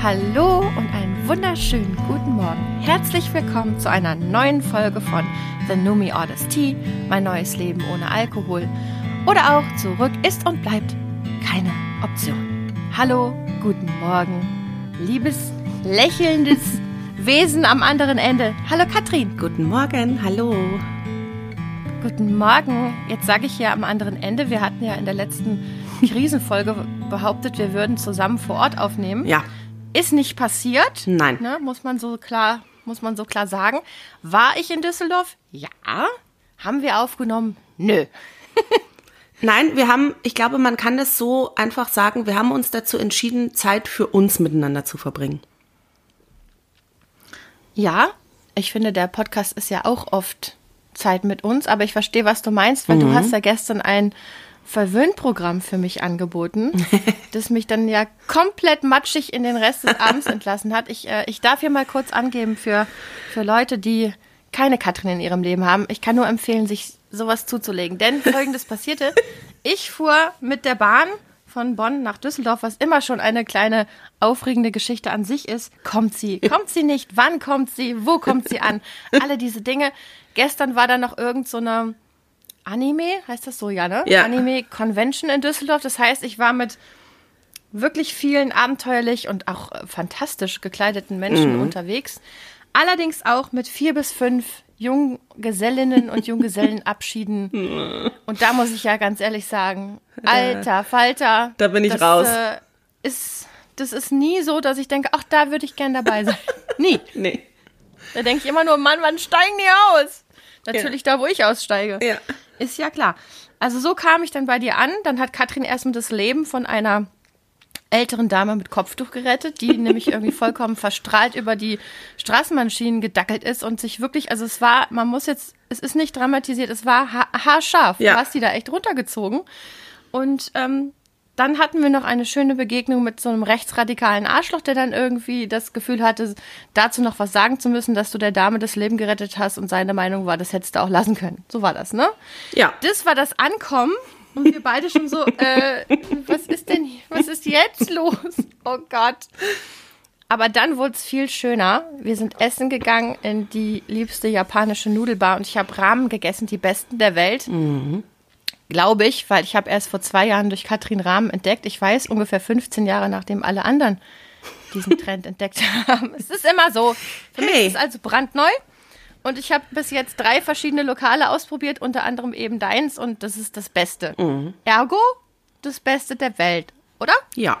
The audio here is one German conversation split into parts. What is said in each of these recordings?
Hallo und einen wunderschönen guten Morgen. Herzlich willkommen zu einer neuen Folge von The Numi Orders Tea, mein neues Leben ohne Alkohol. Oder auch zurück ist und bleibt keine Option. Hallo, guten Morgen, liebes lächelndes Wesen am anderen Ende. Hallo Katrin. Guten Morgen, hallo. Guten Morgen. Jetzt sage ich hier am anderen Ende, wir hatten ja in der letzten Krisenfolge behauptet, wir würden zusammen vor Ort aufnehmen. Ja. Ist nicht passiert. Nein. Ne, muss man so klar, muss man so klar sagen. War ich in Düsseldorf? Ja. Haben wir aufgenommen? Nö. Nein, wir haben, ich glaube, man kann das so einfach sagen, wir haben uns dazu entschieden, Zeit für uns miteinander zu verbringen. Ja, ich finde, der Podcast ist ja auch oft Zeit mit uns, aber ich verstehe, was du meinst, weil Mhm. du hast ja gestern ein Verwöhnprogramm für mich angeboten, das mich dann ja komplett matschig in den Rest des Abends entlassen hat. Ich, äh, ich darf hier mal kurz angeben für, für Leute, die keine Katrin in ihrem Leben haben. Ich kann nur empfehlen, sich sowas zuzulegen. Denn folgendes passierte. Ich fuhr mit der Bahn von Bonn nach Düsseldorf, was immer schon eine kleine aufregende Geschichte an sich ist. Kommt sie? Kommt sie nicht? Wann kommt sie? Wo kommt sie an? Alle diese Dinge. Gestern war da noch irgend so eine Anime, heißt das so, ja, ne? Ja. Anime Convention in Düsseldorf. Das heißt, ich war mit wirklich vielen abenteuerlich und auch äh, fantastisch gekleideten Menschen unterwegs. Allerdings auch mit vier bis fünf Junggesellinnen und Junggesellenabschieden. Und da muss ich ja ganz ehrlich sagen, alter Falter. Da bin ich das, raus. Äh, ist, das ist nie so, dass ich denke, ach, da würde ich gern dabei sein. nie. Nee. Da denke ich immer nur, Mann, wann steigen die aus? Natürlich da, wo ich aussteige. Ja. Ist ja klar. Also so kam ich dann bei dir an. Dann hat Katrin erstmal das Leben von einer älteren Dame mit Kopftuch gerettet, die nämlich irgendwie vollkommen verstrahlt über die Straßenbahnschienen gedackelt ist und sich wirklich, also es war, man muss jetzt, es ist nicht dramatisiert, es war ha haarscharf. Ja. Du hast die da echt runtergezogen. Und ähm, dann hatten wir noch eine schöne Begegnung mit so einem rechtsradikalen Arschloch, der dann irgendwie das Gefühl hatte, dazu noch was sagen zu müssen, dass du der Dame das Leben gerettet hast und seine Meinung war, das hättest du auch lassen können. So war das, ne? Ja. Das war das Ankommen und wir beide schon so, äh, was ist denn, hier- was ist jetzt los? Oh Gott. Aber dann wurde es viel schöner. Wir sind essen gegangen in die liebste japanische Nudelbar und ich habe Ramen gegessen, die besten der Welt. Glaube ich, weil ich habe erst vor zwei Jahren durch Katrin Rahmen entdeckt. Ich weiß, ungefähr 15 Jahre nachdem alle anderen diesen Trend entdeckt haben. Es ist immer so. Für mich Hey. ist es also brandneu. Und ich habe bis jetzt drei verschiedene Lokale ausprobiert, unter anderem eben deins. Und das ist das Beste. Ergo, das Beste der Welt. Oder? Ja.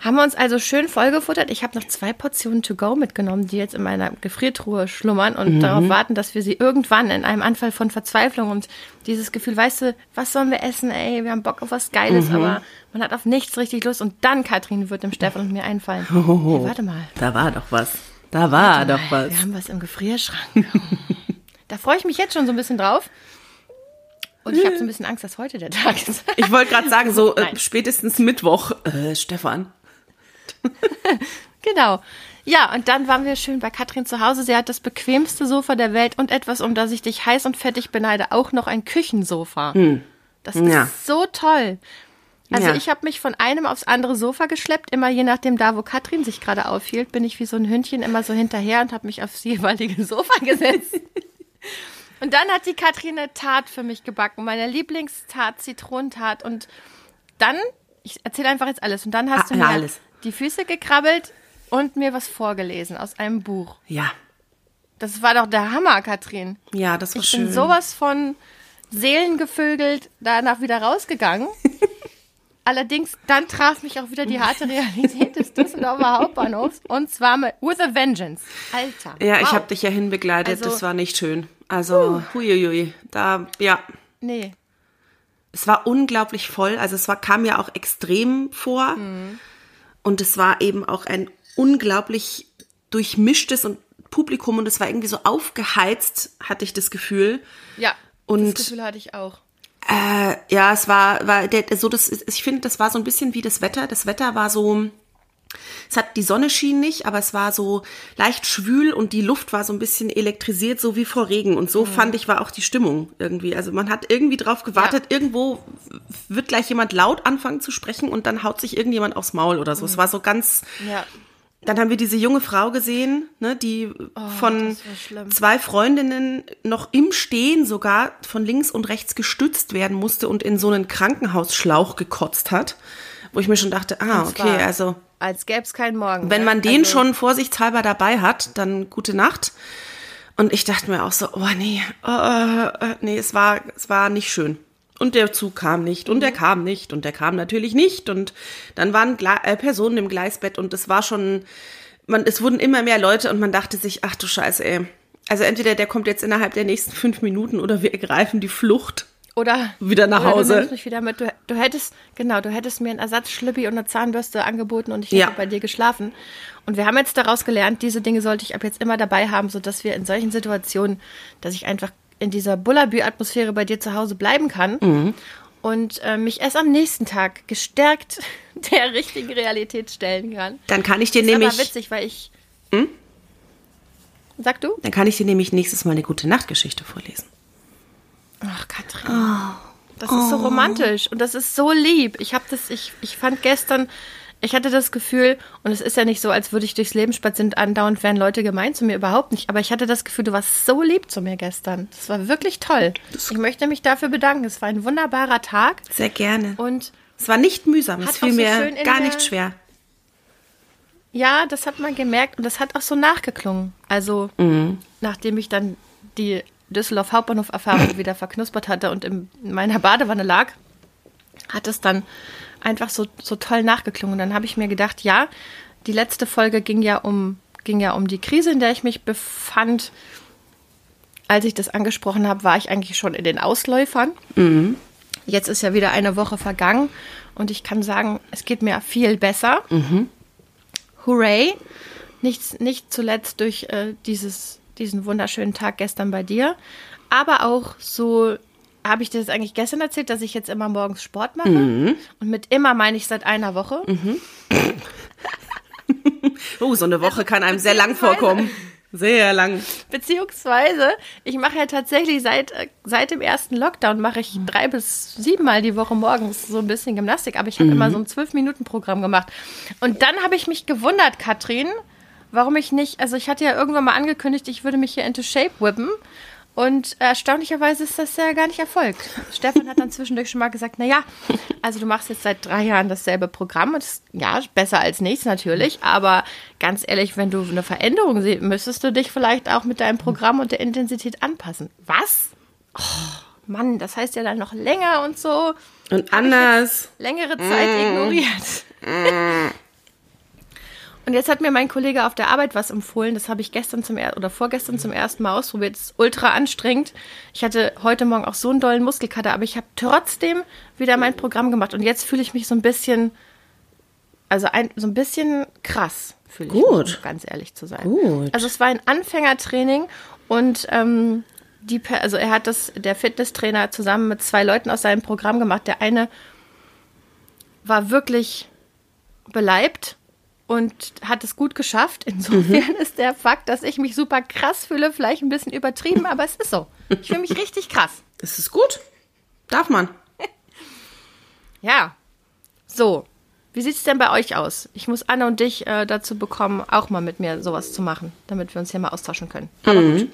Haben wir uns also schön vollgefuttert. Ich habe noch zwei Portionen to go mitgenommen, die jetzt in meiner Gefriertruhe schlummern und darauf warten, dass wir sie irgendwann in einem Anfall von Verzweiflung und dieses Gefühl, weißt du, was sollen wir essen? Ey, wir haben Bock auf was Geiles, aber man hat auf nichts richtig Lust. Und dann, Katrin, wird dem Stefan und mir einfallen. Hey, warte mal. Da war doch was. Da war doch was. Wir haben was im Gefrierschrank. da freue ich mich jetzt schon so ein bisschen drauf. Und ich habe so ein bisschen Angst, dass heute der Tag ist. Ich wollte gerade sagen, so äh, spätestens Mittwoch. Äh, Stefan. Genau. Ja, und dann waren wir schön bei Katrin zu Hause. Sie hat das bequemste Sofa der Welt und etwas, um das ich dich heiß und fettig beneide, auch noch ein Küchensofa. Das ist Ja. so toll. Also Ja. ich habe mich von einem aufs andere Sofa geschleppt, immer je nachdem da, wo Katrin sich gerade aufhielt, bin ich wie so ein Hündchen immer so hinterher und habe mich aufs jeweilige Sofa gesetzt. und dann hat die Katrin eine Tat für mich gebacken, meine Lieblingstat, Zitronentat. Und dann, ich erzähle einfach jetzt alles, und dann hast Ah, du ja, mir alles. Die Füße gekrabbelt und mir was vorgelesen aus einem Buch. Ja. Das war doch der Hammer, Katrin. Ja, das war Ich schön. bin sowas von seelengevögelt danach wieder rausgegangen. Allerdings, dann traf mich auch wieder die harte Realität des Düsseldorfer Hauptbahnhofs. Und zwar mit With a Vengeance. Alter. ja, ich wow. habe dich ja hinbegleitet. Also- das war nicht schön. Also, huiuiui. Da, ja. Nee. Es war unglaublich voll. Also es war, kam ja auch extrem vor. Und es war eben auch ein unglaublich durchmischtes und Publikum und es war irgendwie so aufgeheizt, hatte ich das Gefühl. Ja. Und- das Gefühl hatte ich auch. Äh, ja, es war, war der, so das, ich finde, das war so ein bisschen wie das Wetter. Das Wetter war so, Es hat die Sonne schien nicht, aber es war so leicht schwül und die Luft war so ein bisschen elektrisiert, so wie vor Regen. Und so mhm. fand ich war auch die Stimmung irgendwie. Also man hat irgendwie drauf gewartet, ja. irgendwo wird gleich jemand laut anfangen zu sprechen und dann haut sich irgendjemand aufs Maul oder so. Mhm. Es war so ganz. Ja. Dann haben wir diese junge Frau gesehen, ne, die oh, von zwei Freundinnen noch im Stehen sogar von links und rechts gestützt werden musste und in so einen Krankenhausschlauch gekotzt hat, wo ich mir schon dachte, ah, okay, also als gäbe es keinen Morgen. Wenn man den also, schon vorsichtshalber dabei hat, dann gute Nacht. Und ich dachte mir auch so, oh nee, oh, oh, nee, es war, es war nicht schön. Und der Zug kam nicht und der kam nicht und der kam natürlich nicht und dann waren Gle äh, Personen im Gleisbett und es war schon, man, es wurden immer mehr Leute und man dachte sich, ach du Scheiße, ey. Also entweder der kommt jetzt innerhalb der nächsten fünf Minuten oder wir ergreifen die Flucht. Oder wieder nach oder Hause. Du nimmst mich wieder mit. Du, du, hättest, genau, du hättest mir einen Ersatzschlippi und eine Zahnbürste angeboten und ich hätte ja. bei dir geschlafen. Und wir haben jetzt daraus gelernt, diese Dinge sollte ich ab jetzt immer dabei haben, sodass wir in solchen Situationen, dass ich einfach in dieser Bullabü-Atmosphäre bei dir zu Hause bleiben kann mhm. und äh, mich erst am nächsten Tag gestärkt der richtigen Realität stellen kann. Dann kann ich dir das ist nämlich. Aber witzig, weil ich. Hm? Sag du? Dann kann ich dir nämlich nächstes Mal eine gute Nachtgeschichte vorlesen. Ach, Katrin. Oh. Das ist so oh. romantisch und das ist so lieb. Ich habe das, ich, ich fand gestern, ich hatte das Gefühl, und es ist ja nicht so, als würde ich durchs Leben spazieren und andauernd wären Leute gemein zu mir, überhaupt nicht. Aber ich hatte das Gefühl, du warst so lieb zu mir gestern. Das war wirklich toll. Ich möchte mich dafür bedanken. Es war ein wunderbarer Tag. Sehr gerne. Und es war nicht mühsam, es fiel so mir gar nicht schwer. Ja, das hat man gemerkt und das hat auch so nachgeklungen. Also, mhm. nachdem ich dann die Düsseldorf Hauptbahnhof Erfahrung wieder verknuspert hatte und in meiner Badewanne lag, hat es dann einfach so, so toll nachgeklungen. Und dann habe ich mir gedacht, ja, die letzte Folge ging ja um, ging ja um die Krise, in der ich mich befand. Als ich das angesprochen habe, war ich eigentlich schon in den Ausläufern. Mhm. Jetzt ist ja wieder eine Woche vergangen und ich kann sagen, es geht mir viel besser. Mhm. Hooray! Nicht, nicht zuletzt durch äh, dieses diesen wunderschönen Tag gestern bei dir. Aber auch so, habe ich dir das eigentlich gestern erzählt, dass ich jetzt immer morgens Sport mache? Mhm. Und mit immer meine ich seit einer Woche. Mhm. oh, so eine Woche kann einem sehr lang vorkommen. Sehr lang. Beziehungsweise, ich mache ja tatsächlich seit, seit dem ersten Lockdown mache ich drei bis sieben Mal die Woche morgens so ein bisschen Gymnastik, aber ich habe mhm. immer so ein Zwölf-Minuten-Programm gemacht. Und dann habe ich mich gewundert, Katrin, warum ich nicht, also ich hatte ja irgendwann mal angekündigt, ich würde mich hier into Shape whippen. Und erstaunlicherweise ist das ja gar nicht erfolgt. Stefan hat dann zwischendurch schon mal gesagt, na ja, also du machst jetzt seit drei Jahren dasselbe Programm. Und das, ja, besser als nichts natürlich. Aber ganz ehrlich, wenn du eine Veränderung siehst, müsstest du dich vielleicht auch mit deinem Programm und der Intensität anpassen. Was? Oh, Mann, das heißt ja dann noch länger und so. Und anders. Längere Zeit mm. ignoriert. Mm. Und jetzt hat mir mein Kollege auf der Arbeit was empfohlen. Das habe ich gestern zum er oder vorgestern zum ersten Mal ausprobiert. Das ist ultra anstrengend. Ich hatte heute Morgen auch so einen dollen Muskelkater, aber ich habe trotzdem wieder mein Programm gemacht. Und jetzt fühle ich mich so ein bisschen, also ein, so ein bisschen krass fühle ich mich, um ganz ehrlich zu sein. Gut. Also es war ein Anfängertraining und ähm, die, also er hat das, der Fitnesstrainer zusammen mit zwei Leuten aus seinem Programm gemacht. Der eine war wirklich beleibt und hat es gut geschafft. Insofern mhm. ist der Fakt, dass ich mich super krass fühle, vielleicht ein bisschen übertrieben, aber es ist so. Ich fühle mich richtig krass. Es ist gut. Darf man. ja. So. Wie sieht es denn bei euch aus? Ich muss Anne und dich äh, dazu bekommen, auch mal mit mir sowas zu machen, damit wir uns hier mal austauschen können. Aber mhm. gut.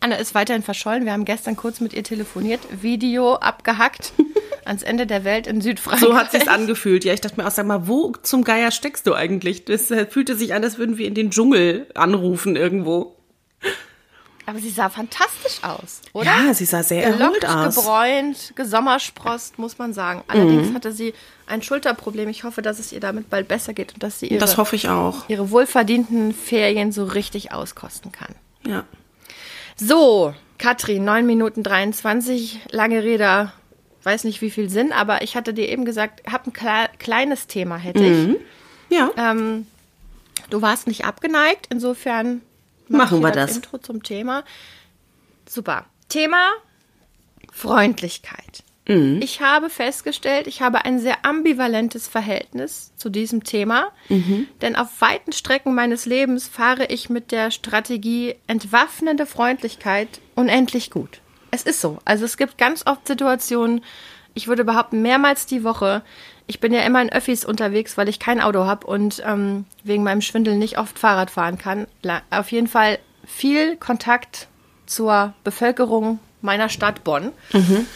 Anne ist weiterhin verschollen. Wir haben gestern kurz mit ihr telefoniert, Video abgehackt ans Ende der Welt in Südfrankreich. So hat sich's angefühlt. Ja, ich dachte mir auch, sag mal, wo zum Geier steckst du eigentlich? Das äh, fühlte sich an, als würden wir in den Dschungel anrufen irgendwo. Aber sie sah fantastisch aus, oder? Ja, sie sah sehr erholt aus. gebräunt, gesommersprost, muss man sagen. Allerdings mhm. hatte sie ein Schulterproblem. Ich hoffe, dass es ihr damit bald besser geht und dass sie ihre, das hoffe ich auch. ihre wohlverdienten Ferien so richtig auskosten kann. Ja. So, Katrin, 9 Minuten 23, lange Rede, weiß nicht wie viel Sinn, aber ich hatte dir eben gesagt, hab ein kleines Thema, hätte mhm. ich. Ja. Ähm, du warst nicht abgeneigt, insofern mach machen wir das. Intro zum Thema. Super. Thema Freundlichkeit. Mhm. Ich habe festgestellt, ich habe ein sehr ambivalentes Verhältnis zu diesem Thema, mhm. denn auf weiten Strecken meines Lebens fahre ich mit der Strategie entwaffnende Freundlichkeit unendlich gut. Es ist so. Also es gibt ganz oft Situationen, ich würde behaupten, mehrmals die Woche. Ich bin ja immer in Öffis unterwegs, weil ich kein Auto habe und ähm, wegen meinem Schwindel nicht oft Fahrrad fahren kann. Auf jeden Fall viel Kontakt zur Bevölkerung meiner Stadt Bonn. Mhm.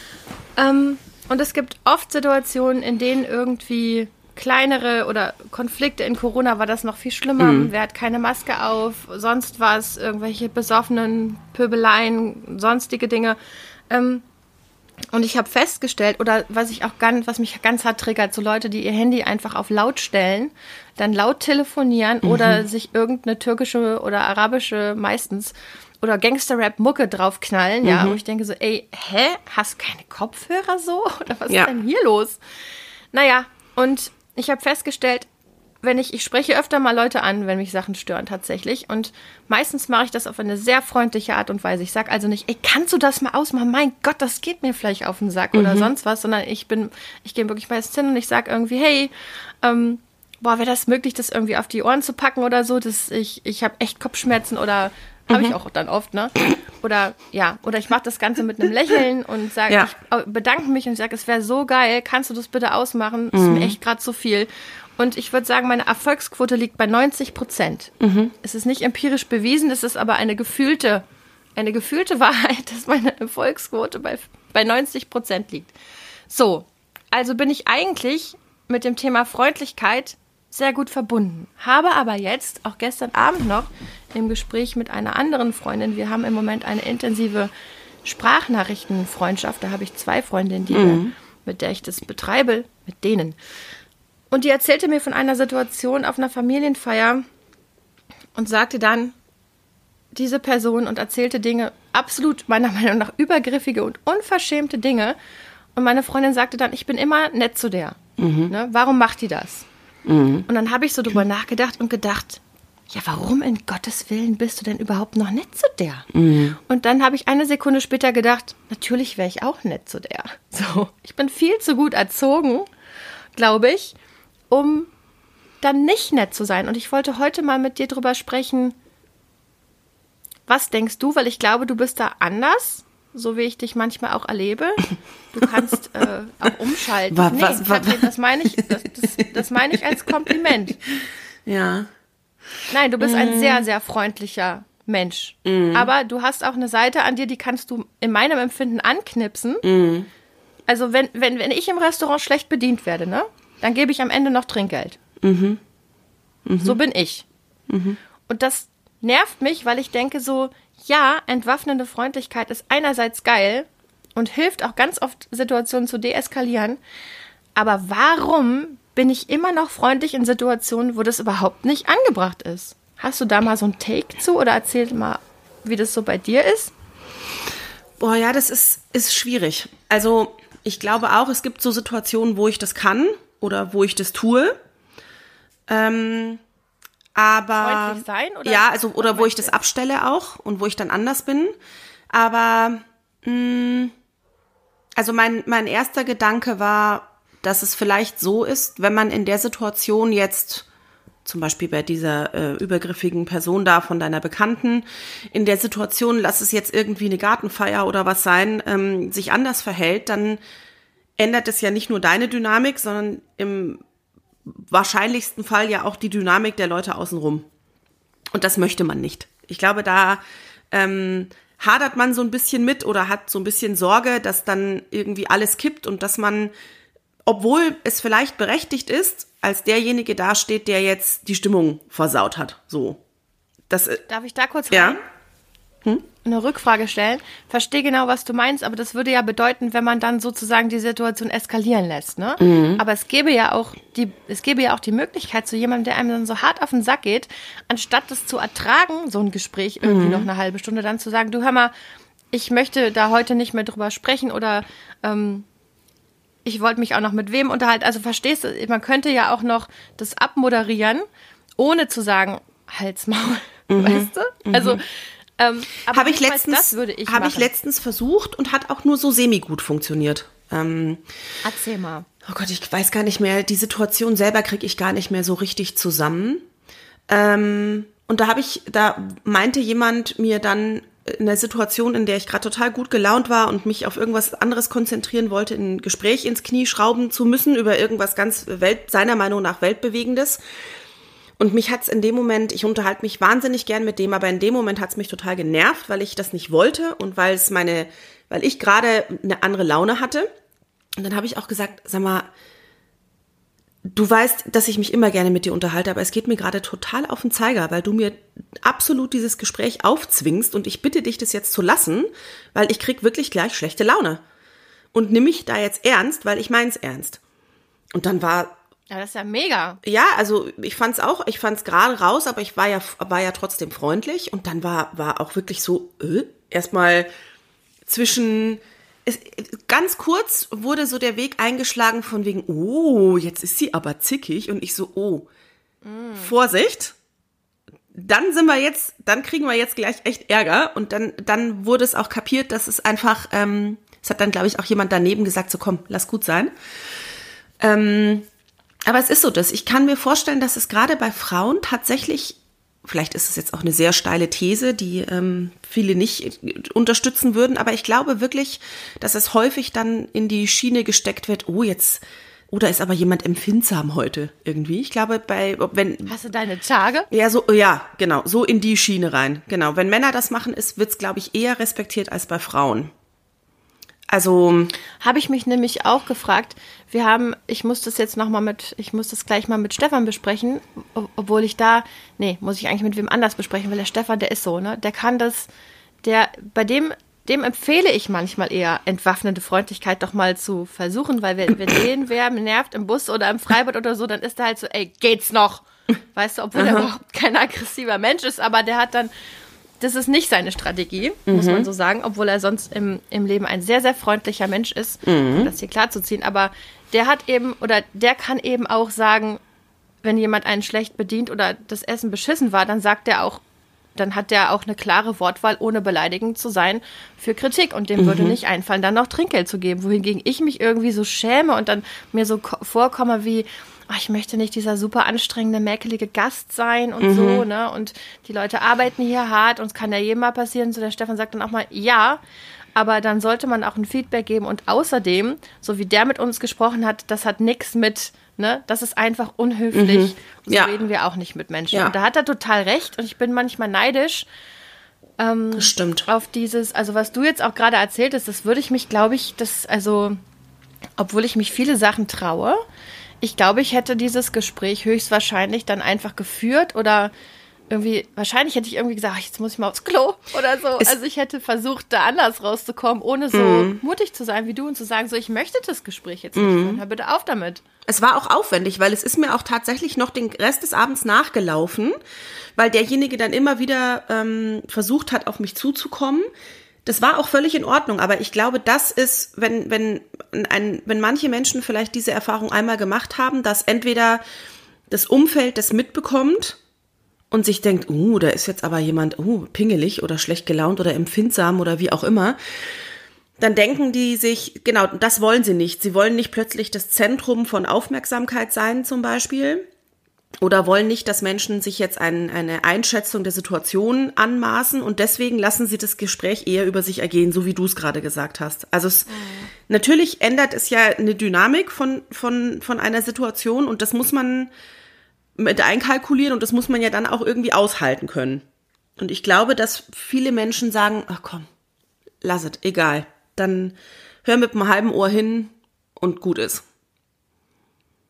Ähm, und es gibt oft Situationen, in denen irgendwie kleinere oder Konflikte in Corona war das noch viel schlimmer. Mhm. Wer hat keine Maske auf? Sonst war es irgendwelche besoffenen Pöbeleien, sonstige Dinge. Ähm, und ich habe festgestellt, oder was ich auch ganz, was mich ganz hart triggert, so Leute, die ihr Handy einfach auf laut stellen, dann laut telefonieren mhm. oder sich irgendeine türkische oder arabische meistens oder Gangster-Rap-Mucke draufknallen, mhm. ja, wo ich denke so, ey, hä, hast du keine Kopfhörer so? Oder was ja. ist denn hier los? Naja, und ich habe festgestellt, wenn ich, ich spreche öfter mal Leute an, wenn mich Sachen stören tatsächlich. Und meistens mache ich das auf eine sehr freundliche Art und Weise. Ich sage also nicht, ey, kannst du das mal ausmachen? Mein Gott, das geht mir vielleicht auf den Sack mhm. oder sonst was, sondern ich bin, ich gehe wirklich meistens hin und ich sage irgendwie, hey, ähm, boah, wäre das möglich, das irgendwie auf die Ohren zu packen oder so? Das, ich ich habe echt Kopfschmerzen oder habe mhm. ich auch dann oft, ne? Oder ja, oder ich mache das Ganze mit einem Lächeln und sage, ja. ich bedanke mich und sage, es wäre so geil, kannst du das bitte ausmachen? Das mhm. ist mir echt gerade so viel. Und ich würde sagen, meine Erfolgsquote liegt bei 90 Prozent. Mhm. Es ist nicht empirisch bewiesen, es ist aber eine gefühlte, eine gefühlte Wahrheit, dass meine Erfolgsquote bei, bei 90 Prozent liegt. So, also bin ich eigentlich mit dem Thema Freundlichkeit sehr gut verbunden. Habe aber jetzt, auch gestern Abend noch, im Gespräch mit einer anderen Freundin, wir haben im Moment eine intensive Sprachnachrichtenfreundschaft, da habe ich zwei Freundinnen, die, mhm. mit der ich das betreibe, mit denen. Und die erzählte mir von einer Situation auf einer Familienfeier und sagte dann, diese Person und erzählte Dinge, absolut meiner Meinung nach übergriffige und unverschämte Dinge. Und meine Freundin sagte dann, ich bin immer nett zu der. Mhm. Ne? Warum macht die das? Mhm. Und dann habe ich so drüber nachgedacht und gedacht, ja, warum in Gottes Willen bist du denn überhaupt noch nett zu der? Mhm. Und dann habe ich eine Sekunde später gedacht, natürlich wäre ich auch nett zu der. So, ich bin viel zu gut erzogen, glaube ich, um dann nicht nett zu sein. Und ich wollte heute mal mit dir drüber sprechen, was denkst du? Weil ich glaube, du bist da anders, so wie ich dich manchmal auch erlebe. Du kannst äh, auch umschalten. Was, nee, was, Katrin, das meine ich, das, das, das meine ich als Kompliment. Ja. Nein, du bist mm. ein sehr, sehr freundlicher Mensch. Mm. Aber du hast auch eine Seite an dir, die kannst du in meinem Empfinden anknipsen. Mm. Also wenn, wenn, wenn ich im Restaurant schlecht bedient werde, ne? dann gebe ich am Ende noch Trinkgeld. Mhm. Mhm. So bin ich. Mhm. Und das nervt mich, weil ich denke so, ja, entwaffnende Freundlichkeit ist einerseits geil und hilft auch ganz oft Situationen zu deeskalieren. Aber warum bin ich immer noch freundlich in Situationen, wo das überhaupt nicht angebracht ist? Hast du da mal so ein Take zu oder erzähl mal, wie das so bei dir ist? Boah, ja, das ist, ist schwierig. Also, ich glaube auch, es gibt so Situationen, wo ich das kann oder wo ich das tue. Ähm, aber sein oder ja, also oder wo ich das abstelle auch und wo ich dann anders bin. Aber mh, mm, also mein mein erster Gedanke war, dass es vielleicht so ist, wenn man in der Situation jetzt zum Beispiel bei dieser äh, übergriffigen Person da von deiner Bekannten, in der Situation, lass es jetzt irgendwie eine Gartenfeier oder was sein, ähm, sich anders verhält, dann ändert es ja nicht nur deine Dynamik, sondern im wahrscheinlichsten Fall ja auch die Dynamik der Leute außenrum. Und das möchte man nicht. Ich glaube, da ähm, hadert man so ein bisschen mit oder hat so ein bisschen Sorge, dass dann irgendwie alles kippt und dass man, obwohl es vielleicht berechtigt ist, als derjenige dasteht, der jetzt die Stimmung versaut hat. So. Das, äh, Darf ich da kurz rein? Ja. Hm? eine Rückfrage stellen. Verstehe genau, was du meinst, aber das würde ja bedeuten, wenn man dann sozusagen die Situation eskalieren lässt, ne? Mhm. Aber es gäbe ja auch die, es gäbe ja auch die Möglichkeit zu jemandem, der einem dann so hart auf den Sack geht, anstatt das zu ertragen, so ein Gespräch irgendwie mhm. noch eine halbe Stunde, dann zu sagen, du hör mal, ich möchte da heute nicht mehr drüber sprechen oder ähm, ich wollte mich auch noch mit wem unterhalten. Also verstehst du, man könnte ja auch noch das abmoderieren, ohne zu sagen, Halsmaul, mhm. weißt du? Also mhm. Ähm, habe ich letztens, ich, hab ich letztens versucht und hat auch nur so semi gut funktioniert. Ähm, Erzähl mal. Oh Gott, ich weiß gar nicht mehr, die Situation selber kriege ich gar nicht mehr so richtig zusammen. Ähm, und da habe ich, da meinte jemand mir dann in der Situation, in der ich gerade total gut gelaunt war und mich auf irgendwas anderes konzentrieren wollte, ein Gespräch ins Knie schrauben zu müssen über irgendwas ganz Welt, seiner Meinung nach weltbewegendes. Und mich hat's in dem Moment, ich unterhalte mich wahnsinnig gern mit dem, aber in dem Moment hat's mich total genervt, weil ich das nicht wollte und weil es meine, weil ich gerade eine andere Laune hatte. Und dann habe ich auch gesagt, sag mal, du weißt, dass ich mich immer gerne mit dir unterhalte, aber es geht mir gerade total auf den Zeiger, weil du mir absolut dieses Gespräch aufzwingst und ich bitte dich, das jetzt zu lassen, weil ich krieg wirklich gleich schlechte Laune. Und nimm mich da jetzt ernst, weil ich meins ernst. Und dann war ja, das ist ja mega. Ja, also ich fand's auch, ich fand's gerade raus, aber ich war ja war ja trotzdem freundlich und dann war war auch wirklich so äh, erstmal zwischen es, ganz kurz wurde so der Weg eingeschlagen von wegen, oh, jetzt ist sie aber zickig und ich so, oh, mm. Vorsicht. Dann sind wir jetzt, dann kriegen wir jetzt gleich echt Ärger und dann, dann wurde es auch kapiert, dass es einfach, ähm, es hat dann, glaube ich, auch jemand daneben gesagt, so komm, lass gut sein. Ähm, aber es ist so, dass ich kann mir vorstellen, dass es gerade bei Frauen tatsächlich vielleicht ist es jetzt auch eine sehr steile These, die ähm, viele nicht unterstützen würden, aber ich glaube wirklich, dass es häufig dann in die Schiene gesteckt wird, oh, jetzt, oder ist aber jemand empfindsam heute irgendwie. Ich glaube, bei, wenn. Hast du deine Tage? Ja, so, ja, genau, so in die Schiene rein. Genau. Wenn Männer das machen, ist, wird's, glaube ich, eher respektiert als bei Frauen. Also habe ich mich nämlich auch gefragt. Wir haben, ich muss das jetzt noch mal mit, ich muss das gleich mal mit Stefan besprechen, obwohl ich da, nee, muss ich eigentlich mit wem anders besprechen, weil der Stefan, der ist so, ne, der kann das, der, bei dem, dem empfehle ich manchmal eher entwaffnende Freundlichkeit doch mal zu versuchen, weil wenn, wenn den wer nervt im Bus oder im Freibad oder so, dann ist er halt so, ey, geht's noch? Weißt du, obwohl er überhaupt kein aggressiver Mensch ist, aber der hat dann das ist nicht seine Strategie, mhm. muss man mhm. so sagen, obwohl er sonst im, im Leben ein sehr, sehr freundlicher Mensch ist, mhm. um das hier klarzuziehen. Aber der hat eben, oder der kann eben auch sagen, wenn jemand einen schlecht bedient oder das Essen beschissen war, dann sagt er auch, dann hat der auch eine klare Wortwahl, ohne beleidigend zu sein, für Kritik. Und dem mhm. würde nicht einfallen, dann noch Trinkgeld zu geben. Wohingegen ich mich irgendwie so schäme und dann mir so vorkomme wie, ach, ich möchte nicht dieser super anstrengende, mäkelige Gast sein und mhm. so, ne? Und die Leute arbeiten hier hart und es kann ja jedem mal passieren. So der Stefan sagt dann auch mal, ja, aber dann sollte man auch ein Feedback geben und außerdem, so wie der mit uns gesprochen hat, das hat nichts mit, ne, das ist einfach unhöflich. Mhm. So ja. reden wir auch nicht mit Menschen. Ja. Und da hat er total recht und ich bin manchmal neidisch. Ähm, Stimmt. Auf dieses, also was du jetzt auch gerade erzählt hast, das würde ich mich, glaube ich, das, also, obwohl ich mich viele Sachen traue, ich glaube, ich hätte dieses Gespräch höchstwahrscheinlich dann einfach geführt oder irgendwie, wahrscheinlich hätte ich irgendwie gesagt, ach, jetzt muss ich mal aufs Klo oder so. Es also ich hätte versucht, da anders rauszukommen, ohne so mm. mutig zu sein wie du und zu sagen, so, ich möchte das Gespräch jetzt nicht mm. führen, hör bitte auf damit. Es war auch aufwendig, weil es ist mir auch tatsächlich noch den Rest des Abends nachgelaufen, weil derjenige dann immer wieder ähm, versucht hat, auf mich zuzukommen. Das war auch völlig in Ordnung, aber ich glaube, das ist, wenn, wenn, ein, wenn manche Menschen vielleicht diese Erfahrung einmal gemacht haben, dass entweder das Umfeld das mitbekommt und sich denkt, uh, da ist jetzt aber jemand, uh, pingelig oder schlecht gelaunt oder empfindsam oder wie auch immer, dann denken die sich, genau, das wollen sie nicht. Sie wollen nicht plötzlich das Zentrum von Aufmerksamkeit sein, zum Beispiel oder wollen nicht, dass Menschen sich jetzt ein, eine Einschätzung der Situation anmaßen und deswegen lassen sie das Gespräch eher über sich ergehen, so wie du es gerade gesagt hast. Also es, mhm. natürlich ändert es ja eine Dynamik von, von, von einer Situation und das muss man mit einkalkulieren und das muss man ja dann auch irgendwie aushalten können. Und ich glaube, dass viele Menschen sagen, ach komm, lass es, egal. Dann hör mit einem halben Ohr hin und gut ist.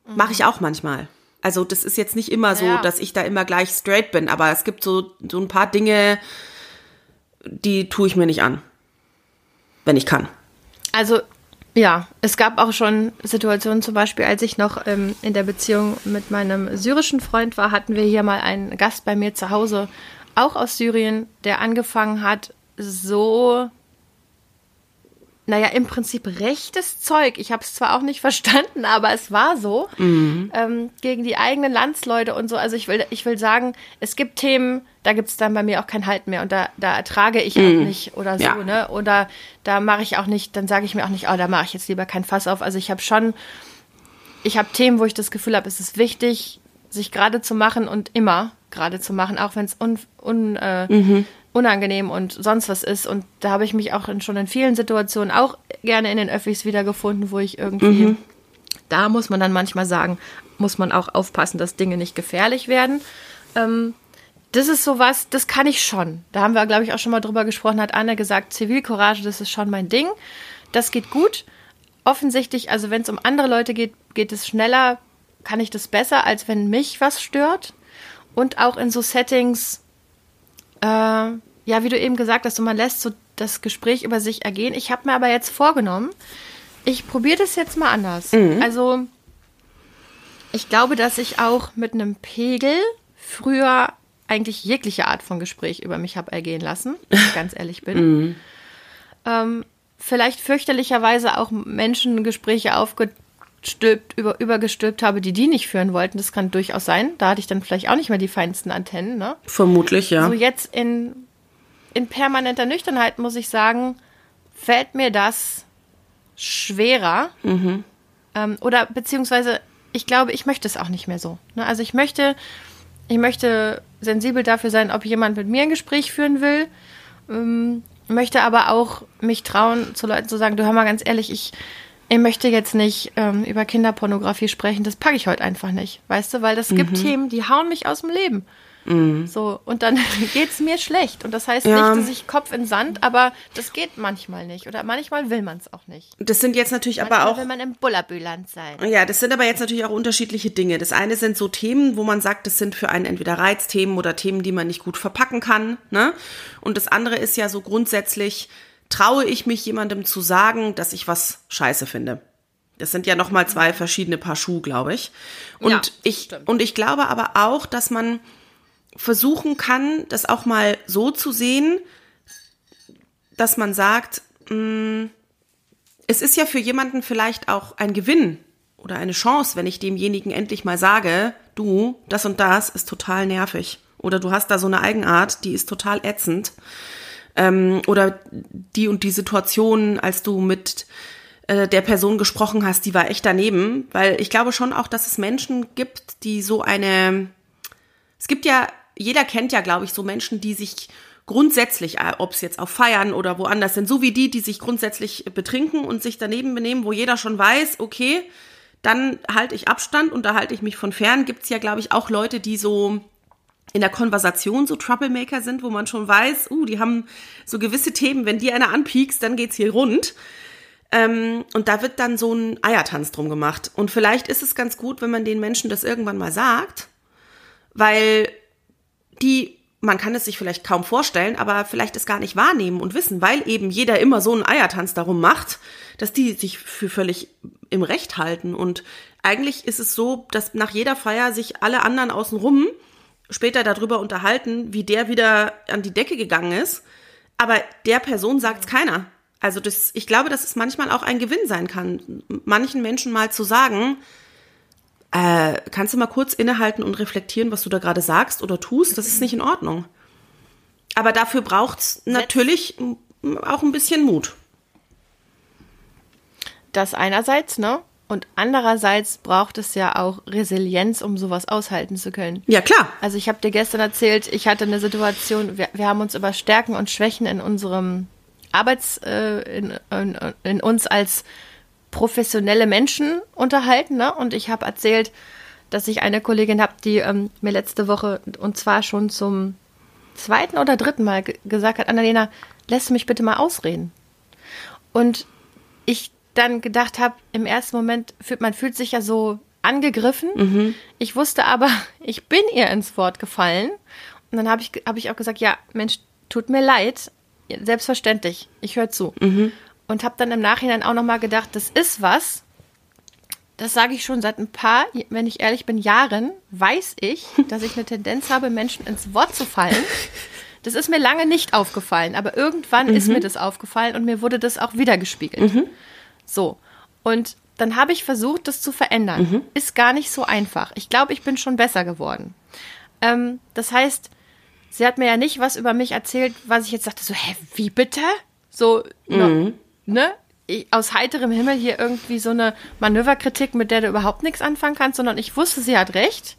Mhm. Mache ich auch manchmal. Also das ist jetzt nicht immer so, ja. dass ich da immer gleich straight bin, aber es gibt so, so ein paar Dinge, die tue ich mir nicht an, wenn ich kann. Also ja, es gab auch schon Situationen, zum Beispiel, als ich noch ähm, in der Beziehung mit meinem syrischen Freund war, hatten wir hier mal einen Gast bei mir zu Hause, auch aus Syrien, der angefangen hat, so naja, im Prinzip rechtes Zeug. Ich habe es zwar auch nicht verstanden, aber es war so. Mhm. Ähm, gegen die eigenen Landsleute und so. Also ich will, ich will sagen, es gibt Themen, da gibt es dann bei mir auch kein Halt mehr und da, da ertrage ich mhm. auch nicht oder so, ja. ne? Oder da mache ich auch nicht, dann sage ich mir auch nicht, oh, da mache ich jetzt lieber kein Fass auf. Also ich habe schon, ich habe Themen, wo ich das Gefühl habe, es ist wichtig, sich gerade zu machen und immer gerade zu machen, auch wenn es un, un, äh, mhm unangenehm und sonst was ist. Und da habe ich mich auch in, schon in vielen Situationen auch gerne in den Öffis wiedergefunden, wo ich irgendwie, mhm. da muss man dann manchmal sagen, muss man auch aufpassen, dass Dinge nicht gefährlich werden. Ähm, das ist sowas, das kann ich schon. Da haben wir, glaube ich, auch schon mal drüber gesprochen, hat Anne gesagt, Zivilcourage, das ist schon mein Ding. Das geht gut. Offensichtlich, also wenn es um andere Leute geht, geht es schneller, kann ich das besser, als wenn mich was stört. Und auch in so Settings, äh, ja, wie du eben gesagt hast, man lässt so das Gespräch über sich ergehen. Ich habe mir aber jetzt vorgenommen, ich probiere das jetzt mal anders. Mhm. Also, ich glaube, dass ich auch mit einem Pegel früher eigentlich jegliche Art von Gespräch über mich habe ergehen lassen, wenn ich ganz ehrlich bin. Mhm. Ähm, vielleicht fürchterlicherweise auch Menschen Gespräche aufge stülpt, über, übergestülpt habe, die die nicht führen wollten. Das kann durchaus sein. Da hatte ich dann vielleicht auch nicht mehr die feinsten Antennen. Ne? Vermutlich, ja. So jetzt in, in permanenter Nüchternheit, muss ich sagen, fällt mir das schwerer. Mhm. Ähm, oder beziehungsweise, ich glaube, ich möchte es auch nicht mehr so. Ne? Also ich möchte, ich möchte sensibel dafür sein, ob jemand mit mir ein Gespräch führen will. Ähm, möchte aber auch mich trauen, zu Leuten zu sagen, du hör mal ganz ehrlich, ich ich möchte jetzt nicht ähm, über Kinderpornografie sprechen, das packe ich heute einfach nicht, weißt du, weil das mhm. gibt Themen, die hauen mich aus dem Leben. Mhm. So, und dann geht es mir schlecht. Und das heißt ja. nicht, dass ich Kopf in Sand, aber das geht manchmal nicht. Oder manchmal will man es auch nicht. Das sind jetzt natürlich manchmal aber auch. will man im Bullabüland sein. Ja, das sind aber jetzt natürlich auch unterschiedliche Dinge. Das eine sind so Themen, wo man sagt, das sind für einen entweder Reizthemen oder Themen, die man nicht gut verpacken kann. Ne? Und das andere ist ja so grundsätzlich, traue ich mich jemandem zu sagen, dass ich was scheiße finde. Das sind ja nochmal zwei verschiedene Paar Schuhe, glaube ich. Und ja, ich, und ich glaube aber auch, dass man versuchen kann, das auch mal so zu sehen, dass man sagt, mh, mm, es ist ja für jemanden vielleicht auch ein Gewinn oder eine Chance, wenn ich demjenigen endlich mal sage, du, das und das ist total nervig. Oder du hast da so eine Eigenart, die ist total ätzend ähm, oder die und die Situation, als du mit äh, der Person gesprochen hast, die war echt daneben, weil ich glaube schon auch, dass es Menschen gibt, die so eine, es gibt ja, jeder kennt ja, glaube ich, so Menschen, die sich grundsätzlich, äh, ob es jetzt auf Feiern oder woanders sind, so wie die, die sich grundsätzlich betrinken und sich daneben benehmen, wo jeder schon weiß, okay, dann halte ich Abstand und da halte ich mich von fern. Gibt es ja, glaube ich, auch Leute, die so in der Konversation so Troublemaker sind, wo man schon weiß, uh, die haben so gewisse Themen, wenn die einer anpiekst, dann geht's hier rund. Ähm, und da wird dann so ein Eiertanz drum gemacht. Und vielleicht ist es ganz gut, wenn man den Menschen das irgendwann mal sagt, weil die, man kann es sich vielleicht kaum vorstellen, aber vielleicht es gar nicht wahrnehmen und wissen, weil eben jeder immer so einen Eiertanz darum macht, dass die sich für völlig im Recht halten. Und eigentlich ist es so, dass nach jeder Feier sich alle anderen außenrum später darüber unterhalten, wie der wieder an die Decke gegangen ist. Aber der Person sagt es keiner. Also das, ich glaube, dass es manchmal auch ein Gewinn sein kann, manchen Menschen mal zu sagen, äh, kannst du mal kurz innehalten und reflektieren, was du da gerade sagst oder tust? Das ist nicht in Ordnung. Aber dafür braucht es natürlich auch ein bisschen Mut. Das einerseits, ne? Und andererseits braucht es ja auch Resilienz, um sowas aushalten zu können. Ja, klar. Also ich habe dir gestern erzählt, ich hatte eine Situation, wir, wir haben uns über Stärken und Schwächen in unserem Arbeits, äh, in, in, in, uns als professionelle Menschen unterhalten. Ne? Und ich habe erzählt, dass ich eine Kollegin habe, die ähm, mir letzte Woche und zwar schon zum zweiten oder dritten Mal gesagt hat, Annalena, lässt du mich bitte mal ausreden. Und ich dann gedacht habe, im ersten Moment fühlt man fühlt sich ja so angegriffen. Mhm. Ich wusste aber, ich bin ihr ins Wort gefallen. Und dann habe ich, hab ich auch gesagt, ja, Mensch, tut mir leid. Selbstverständlich, ich höre zu. Mhm. Und habe dann im Nachhinein auch nochmal gedacht, das ist was. Das sage ich schon seit ein paar, wenn ich ehrlich bin, Jahren, weiß ich, dass ich eine Tendenz habe, Menschen ins Wort zu fallen. Das ist mir lange nicht aufgefallen, aber irgendwann ist mir das aufgefallen und mir wurde das auch wiedergespiegelt. So. Und dann habe ich versucht, das zu verändern. Ist gar nicht so einfach. Ich glaube, ich bin schon besser geworden. Ähm, das heißt, sie hat mir ja nicht was über mich erzählt, was ich jetzt dachte, so, hä, wie bitte? So, no, ne? Ich, aus heiterem Himmel hier irgendwie so eine Manöverkritik, mit der du überhaupt nichts anfangen kannst, sondern ich wusste, sie hat recht.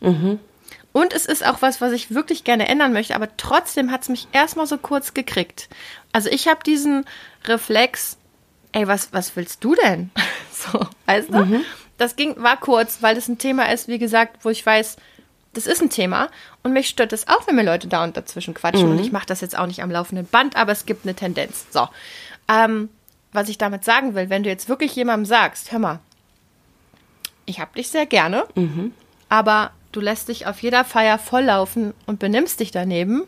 Und es ist auch was, was ich wirklich gerne ändern möchte, aber trotzdem hat es mich erstmal so kurz gekriegt. Also ich habe diesen Reflex, ey, was, was willst du denn? So, weißt du? Das ging, war kurz, weil das ein Thema ist, wie gesagt, wo ich weiß, das ist ein Thema und mich stört das auch, wenn mir Leute da und dazwischen quatschen und ich mache das jetzt auch nicht am laufenden Band, aber es gibt eine Tendenz. So, ähm, was ich damit sagen will, wenn du jetzt wirklich jemandem sagst, hör mal, ich hab dich sehr gerne, aber du lässt dich auf jeder Feier volllaufen und benimmst dich daneben,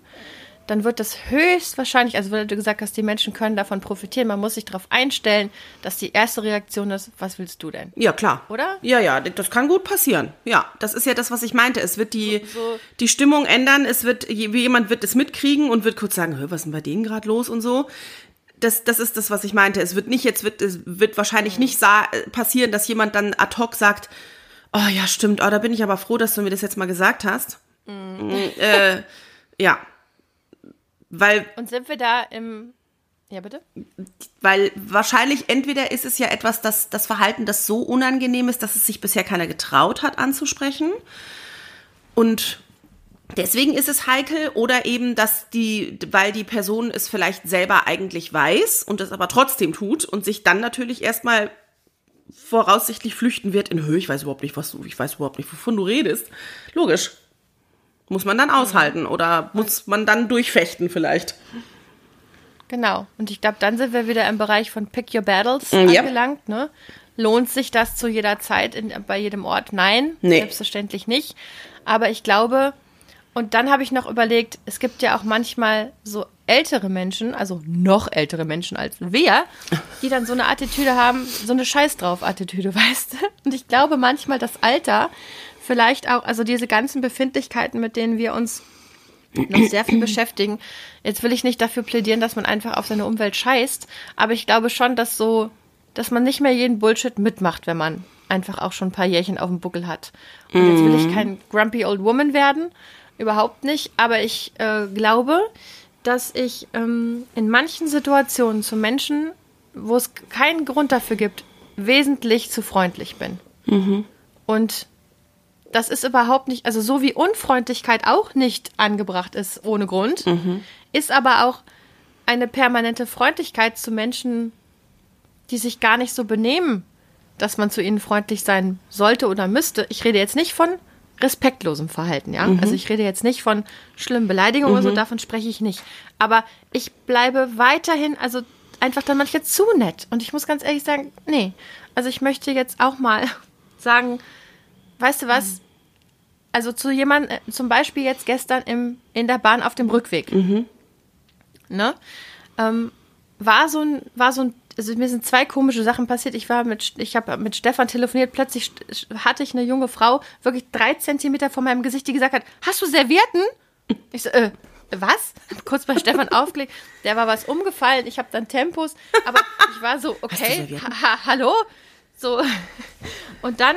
dann wird das höchstwahrscheinlich, also weil du gesagt hast, die Menschen können davon profitieren, man muss sich darauf einstellen, dass die erste Reaktion ist, was willst du denn? Ja, klar. Oder? Ja, ja, das kann gut passieren. Ja, das ist ja das, was ich meinte. Es wird die, So- so- die Stimmung ändern, es wird, jemand wird es mitkriegen und wird kurz sagen, "Hä, was ist denn bei denen gerade los und so. Das, das ist das, was ich meinte. Es wird nicht, jetzt wird, es wird wahrscheinlich nicht sa äh, passieren, dass jemand dann ad hoc sagt, oh ja, stimmt, oh, da bin ich aber froh, dass du mir das jetzt mal gesagt hast. Äh, ja. Weil Und sind wir da im, ja bitte? Weil wahrscheinlich entweder ist es ja etwas, das, das Verhalten, das so unangenehm ist, dass es sich bisher keiner getraut hat anzusprechen. Und deswegen ist es heikel oder eben, dass die, weil die Person es vielleicht selber eigentlich weiß und es aber trotzdem tut und sich dann natürlich erstmal voraussichtlich flüchten wird in Höhe, ich weiß überhaupt nicht, was du, ich weiß überhaupt nicht, wovon du redest. Logisch. Muss man dann aushalten oder muss man dann durchfechten vielleicht. Genau. Und ich glaube, dann sind wir wieder im Bereich von Pick Your Battles ja. angelangt. Ne? Lohnt sich das zu jeder Zeit in, bei jedem Ort? Nein, Nee. selbstverständlich nicht. Aber ich glaube, und dann habe ich noch überlegt, es gibt ja auch manchmal so ältere Menschen, also noch ältere Menschen als wir, die dann so eine Attitüde haben, so eine Scheiß drauf Attitüde, weißt du? Und ich glaube manchmal das Alter vielleicht auch, also diese ganzen Befindlichkeiten, mit denen wir uns noch sehr viel beschäftigen. Jetzt will ich nicht dafür plädieren, dass man einfach auf seine Umwelt scheißt, aber ich glaube schon, dass so, dass man nicht mehr jeden Bullshit mitmacht, wenn man einfach auch schon ein paar Jährchen auf dem Buckel hat. Und jetzt will ich kein grumpy old woman werden, überhaupt nicht, aber ich äh, glaube, dass ich ähm, in manchen Situationen zu Menschen, wo es keinen Grund dafür gibt, wesentlich zu freundlich bin. Und das ist überhaupt nicht, also so wie Unfreundlichkeit auch nicht angebracht ist ohne Grund, ist aber auch eine permanente Freundlichkeit zu Menschen, die sich gar nicht so benehmen, dass man zu ihnen freundlich sein sollte oder müsste. Ich rede jetzt nicht von respektlosem Verhalten, ja. Also ich rede jetzt nicht von schlimmen Beleidigungen oder so, davon spreche ich nicht. Aber ich bleibe weiterhin, also einfach dann manchmal zu nett. Und ich muss ganz ehrlich sagen, nee. Also ich möchte jetzt auch mal sagen, weißt du was? Also zu jemandem, äh, zum Beispiel jetzt gestern im, in der Bahn auf dem Rückweg. Ne? Ähm, war so ein, war so ein, also mir sind zwei komische Sachen passiert. Ich war mit, ich habe mit Stefan telefoniert, plötzlich hatte ich eine junge Frau, wirklich drei Zentimeter vor meinem Gesicht, die gesagt hat, hast du Servietten? Ich so, äh, was? Hab kurz bei Stefan aufgelegt, der war was umgefallen, ich habe dann Tempos, aber ich war so, okay, ha, hallo? So. Und dann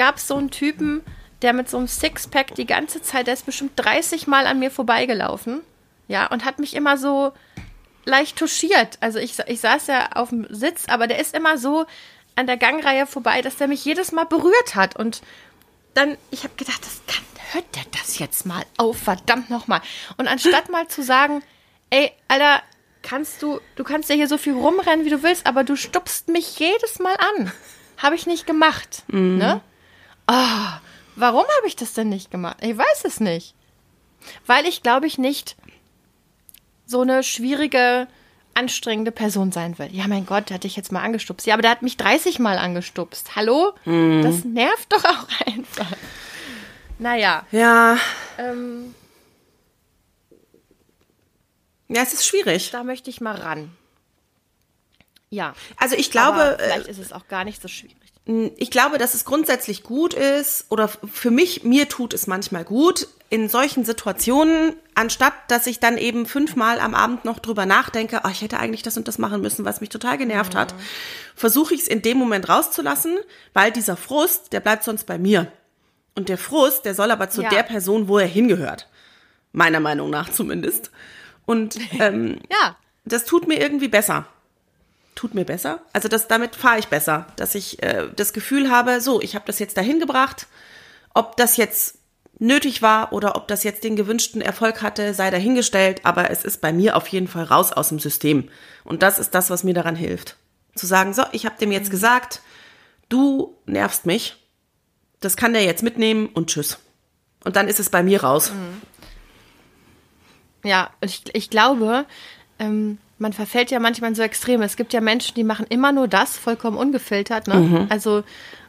gab es so einen Typen, der mit so einem Sixpack die ganze Zeit, der ist bestimmt 30 Mal an mir vorbeigelaufen. Ja, und hat mich immer so leicht touchiert. Also ich, ich saß ja auf dem Sitz, aber der ist immer so an der Gangreihe vorbei, dass der mich jedes Mal berührt hat. Und dann, ich habe gedacht, das kann, hört der das jetzt mal auf, verdammt nochmal. Und anstatt mal zu sagen, ey, Alter, kannst du, du kannst ja hier so viel rumrennen, wie du willst, aber du stupst mich jedes Mal an. Habe ich nicht gemacht. Ne? Oh, warum habe ich das denn nicht gemacht? Ich weiß es nicht. Weil ich, glaube ich, nicht so eine schwierige, anstrengende Person sein will. Ja, mein Gott, der hat dich jetzt mal angestupst. Ja, aber der hat mich 30 Mal angestupst. Hallo? Das nervt doch auch einfach. Naja, Ja, ähm, ja, es ist schwierig. da möchte ich mal ran. Ja. Also ich glaube, aber äh, vielleicht ist es auch gar nicht so schwierig. Ich glaube, dass es grundsätzlich gut ist, oder für mich, mir tut es manchmal gut, in solchen Situationen, anstatt dass ich dann eben fünfmal am Abend noch drüber nachdenke, oh, ich hätte eigentlich das und das machen müssen, was mich total genervt hat, versuche ich es in dem Moment rauszulassen, weil dieser Frust, der bleibt sonst bei mir. Und der Frust, der soll aber zu Ja. der Person, wo er hingehört. Meiner Meinung nach zumindest. Und ähm, Ja. das tut mir irgendwie besser. Tut mir besser. Also das, damit fahre ich besser, dass ich äh, das Gefühl habe, so, ich habe das jetzt dahin gebracht. Ob das jetzt nötig war oder ob das jetzt den gewünschten Erfolg hatte, sei dahingestellt, aber es ist bei mir auf jeden Fall raus aus dem System. Und das ist das, was mir daran hilft. Zu sagen, so, ich habe dem jetzt gesagt, du nervst mich, das kann der jetzt mitnehmen und tschüss. Und dann ist es bei mir raus. Ja, ich, ich glaube, ähm, man verfällt ja manchmal in so Extreme. Es gibt ja Menschen, die machen immer nur das, vollkommen ungefiltert. Ne? Mhm. Also,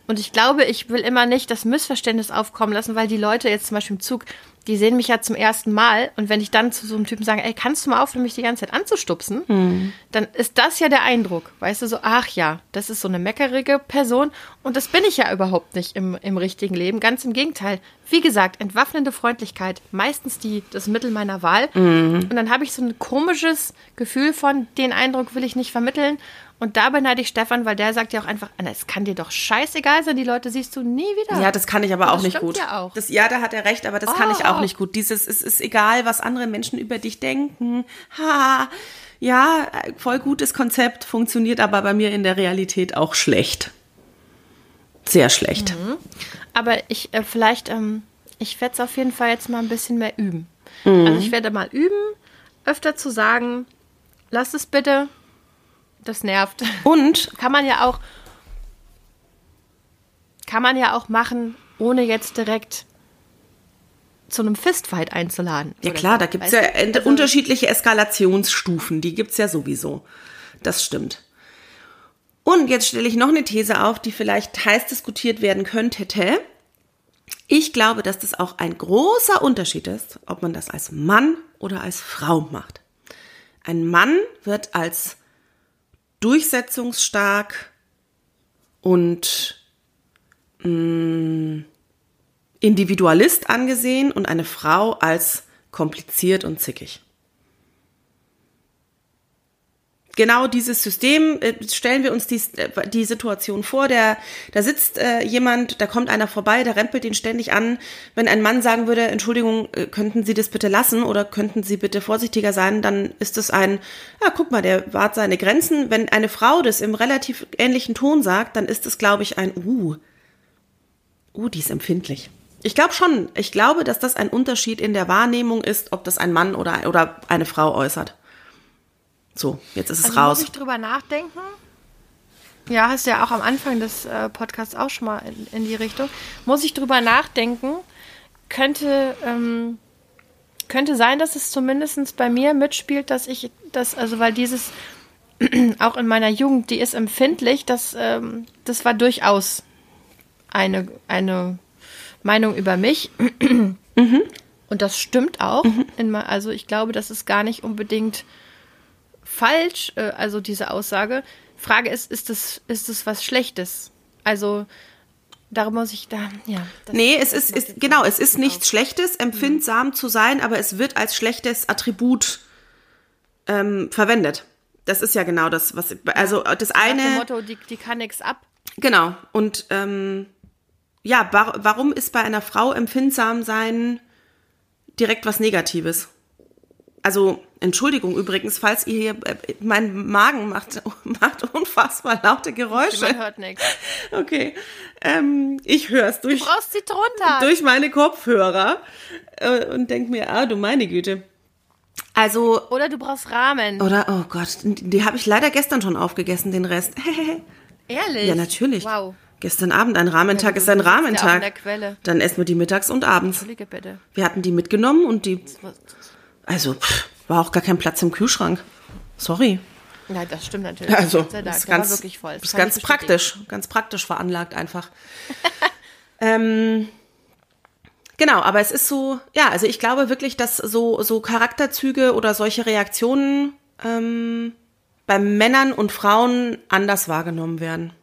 und ich glaube, ich will immer nicht das Missverständnis aufkommen lassen, weil die Leute jetzt zum Beispiel im Zug, die sehen mich ja zum ersten Mal. Und wenn ich dann zu so einem Typen sage, ey, kannst du mal aufhören, mich die ganze Zeit anzustupsen? Mhm. Dann ist das ja der Eindruck. Weißt du, so, ach ja, das ist so eine meckerige Person. Und das bin ich ja überhaupt nicht im, im richtigen Leben. Ganz im Gegenteil. Wie gesagt, entwaffnende Freundlichkeit, meistens die, das Mittel meiner Wahl. Mhm. Und dann habe ich so ein komisches Gefühl von, den Eindruck will ich nicht vermitteln. Und da beneide ich Stefan, weil der sagt ja auch einfach, Anna, es kann dir doch scheißegal sein, die Leute siehst du nie wieder. Ja, das kann ich aber auch nicht gut. ja auch. Das, ja, da hat er recht, aber das kann ich Oh. auch nicht gut. Dieses, es ist egal, was andere Menschen über dich denken. Ha, ja, voll gutes Konzept, funktioniert aber bei mir in der Realität auch schlecht. Sehr schlecht. Mhm. Aber ich, äh, vielleicht, ähm, ich werde es auf jeden Fall jetzt mal ein bisschen mehr üben. Mhm. Also ich werde mal üben, öfter zu sagen, lass es bitte, das nervt. Und Kann man ja auch, kann man ja auch machen, ohne jetzt direkt zu einem Fistfight einzuladen. Ja klar, so. da gibt's Weißt ja Also- unterschiedliche Eskalationsstufen, die gibt's ja sowieso. Das stimmt. Und jetzt stelle ich noch eine These auf, die vielleicht heiß diskutiert werden könnte. Ich glaube, dass das auch ein großer Unterschied ist, ob man das als Mann oder als Frau macht. Ein Mann wird als durchsetzungsstark und mh, Individualist angesehen und eine Frau als kompliziert und zickig. Genau dieses System, äh, stellen wir uns die, äh, die Situation vor, der, da sitzt äh, jemand, da kommt einer vorbei, der rempelt ihn ständig an. Wenn ein Mann sagen würde, Entschuldigung, äh, könnten Sie das bitte lassen oder könnten Sie bitte vorsichtiger sein, dann ist es ein, ja, guck mal, der wahrt seine Grenzen. Wenn eine Frau das im relativ ähnlichen Ton sagt, dann ist es, glaube ich, ein, uh, uh, die ist empfindlich. Ich glaube schon, ich glaube, dass das ein Unterschied in der Wahrnehmung ist, ob das ein Mann oder, oder eine Frau äußert. So, jetzt ist es Also raus. muss ich drüber nachdenken? Ja, hast du ja auch am Anfang des äh, Podcasts auch schon mal in, in die Richtung. Muss ich drüber nachdenken? Könnte, ähm, könnte sein, dass es zumindest bei mir mitspielt, dass ich das, also weil dieses auch in meiner Jugend, die ist empfindlich, das, ähm, das war durchaus eine, eine Meinung über mich. Und das stimmt auch. In, me- also ich glaube, das ist gar nicht unbedingt falsch, äh, also diese Aussage. Frage ist, ist es ist es was Schlechtes? Also darum muss ich da, ja. das- Nee, es das ist, ist genau, es ist nichts Schlechtes, empfindsam zu sein, aber es wird als schlechtes Attribut ähm, verwendet. Das ist ja genau das, was also das Nach dem eine Motto, die, die kann nix ab. genau und ähm, ja, wa warum ist bei einer Frau empfindsam sein direkt was Negatives? Also Entschuldigung übrigens, falls ihr hier äh, mein Magen macht macht unfassbar laute Geräusche. Man hört nichts. Okay, ähm, ich höre es durch Du brauchst sie drunter. durch meine Kopfhörer äh, und denk mir, ah, du meine Güte. Also, Oder du brauchst Rahmen. oder, oh Gott, die habe ich leider gestern schon aufgegessen, den Rest. Ehrlich? ja, natürlich. Wow. Gestern Abend, ein Rahmentag Ja, ist ein ja Rahmentag. Quelle. Dann essen wir die mittags und abends. Entschuldige bitte. Wir hatten die mitgenommen und die, also, pff, war auch gar kein Platz im Kühlschrank. Sorry. Ja, das stimmt natürlich. Also, Dank. ist ganz, wirklich voll. Das ist ganz praktisch, ganz praktisch veranlagt einfach. ähm, genau, aber es ist so, ja, also ich glaube wirklich, dass so, so Charakterzüge oder solche Reaktionen ähm, bei Männern und Frauen anders wahrgenommen werden.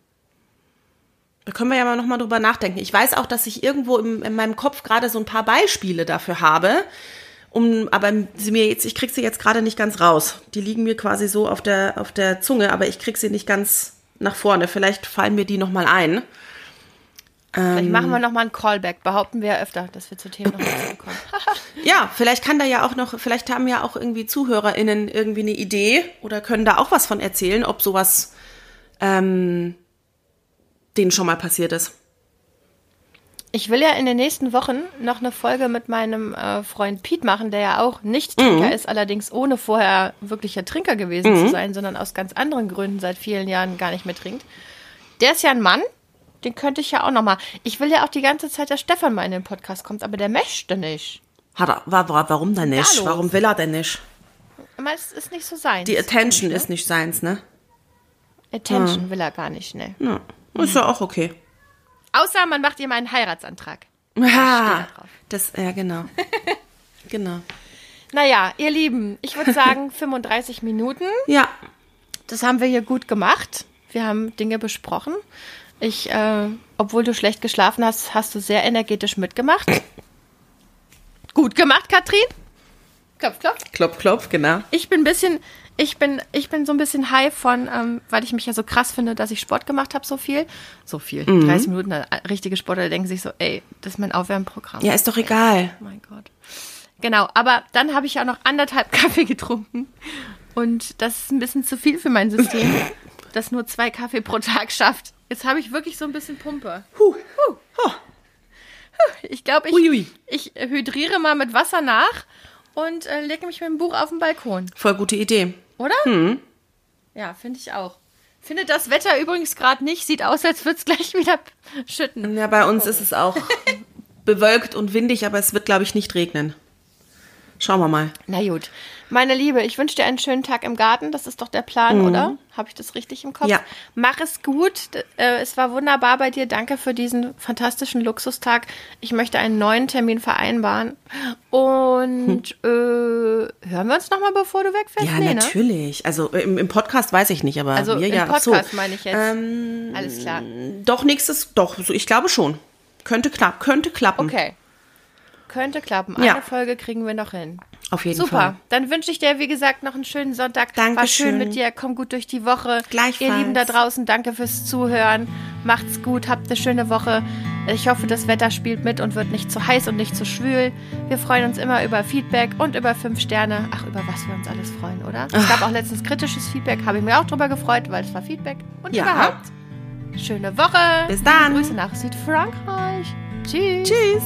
Da können wir ja mal nochmal drüber nachdenken. Ich weiß auch, dass ich irgendwo im, in meinem Kopf gerade so ein paar Beispiele dafür habe. Um, aber sie mir jetzt, ich krieg sie jetzt gerade nicht ganz raus. Die liegen mir quasi so auf der, auf der Zunge, aber ich krieg sie nicht ganz nach vorne. Vielleicht fallen mir die nochmal ein. Vielleicht machen wir nochmal einen Callback. Behaupten wir ja öfter, dass wir zu Themen noch zurückkommen. Ja, vielleicht kann da ja auch noch, vielleicht haben ja auch irgendwie ZuhörerInnen irgendwie eine Idee oder können da auch was von erzählen, ob sowas ähm, denen schon mal passiert ist. Ich will ja in den nächsten Wochen noch eine Folge mit meinem äh, Freund Piet machen, der ja auch Nicht-Trinker Mhm. ist, allerdings ohne vorher wirklicher Trinker gewesen zu sein, sondern aus ganz anderen Gründen seit vielen Jahren gar nicht mehr trinkt. Der ist ja ein Mann, den könnte ich ja auch noch mal. Ich will ja auch die ganze Zeit, dass Stefan mal in den Podcast kommt, aber der möchte nicht. Hat er, wa- wa- warum denn nicht? Warum will er denn nicht? Aber es ist nicht so sein. Die Attention ist nicht seins, ne? Attention will er gar nicht, ne. Ja. Ist ja auch okay. Außer man macht ihm einen Heiratsantrag. Drauf. das, ja, genau. genau. Naja, ihr Lieben, ich würde sagen 35 Minuten. Ja, Das haben wir hier gut gemacht. Wir haben Dinge besprochen. Ich, äh, obwohl du schlecht geschlafen hast, hast du sehr energetisch mitgemacht. Gut gemacht, Katrin. Klopf, klopf. klopf, klopf, genau. Ich bin ein bisschen, ich bin, ich bin so ein bisschen high von, ähm, weil ich mich ja so krass finde, dass ich Sport gemacht habe, so viel. So viel. 30 Minuten, äh, richtige Sportler denken sich so, ey, das ist mein Aufwärmprogramm. Ja, ist doch egal. Oh mein Gott. Genau, aber dann habe ich ja noch anderthalb Kaffee getrunken. Und das ist ein bisschen zu viel für mein System, das nur zwei Kaffee pro Tag schafft. Jetzt habe ich wirklich so ein bisschen Pumpe. Huh. Oh, Ich glaube, ich, Uiui. ich hydriere mal mit Wasser nach und äh, lege mich mit dem Buch auf den Balkon. voll gute Idee. Oder? Ja, finde ich auch. Finde das Wetter übrigens gerade nicht. Sieht aus, als würde es gleich wieder schütten. Ja, bei uns ist es auch bewölkt und windig, aber es wird, glaube ich, nicht regnen. Schauen wir mal. Na gut. Meine Liebe, ich wünsche dir einen schönen Tag im Garten. Das ist doch der Plan, oder? Habe ich das richtig im Kopf? Ja. Mach es gut. Äh, es war wunderbar bei dir. Danke für diesen fantastischen Luxustag. Ich möchte einen neuen Termin vereinbaren. Und äh, hören wir uns nochmal, bevor du wegfährst? Ja, Nee, ne? natürlich. Also im, im Podcast weiß ich nicht, aber Also wir im ja. Podcast so. meine ich jetzt. Ähm, Alles klar. Doch, nächstes, doch, ich glaube schon. Könnte klappen, könnte klappen. Okay. Könnte klappen. Ja. Eine Folge kriegen wir noch hin. Auf jeden Super. Fall. Dann wünsche ich dir, wie gesagt, noch einen schönen Sonntag. War Dankeschön. schön mit dir. Komm gut durch die Woche. Gleichfalls. Ihr Lieben da draußen, danke fürs Zuhören. Macht's gut. Habt eine schöne Woche. Ich hoffe, das Wetter spielt mit und wird nicht zu heiß und nicht zu schwül. Wir freuen uns immer über Feedback und über fünf Sterne. Ach, über was wir uns alles freuen, oder? Es gab auch letztens kritisches Feedback. Habe ich mir auch drüber gefreut, weil es war Feedback. Und Ja. überhaupt. Schöne Woche. Bis dann. Grüße nach Südfrankreich. Tschüss. Tschüss.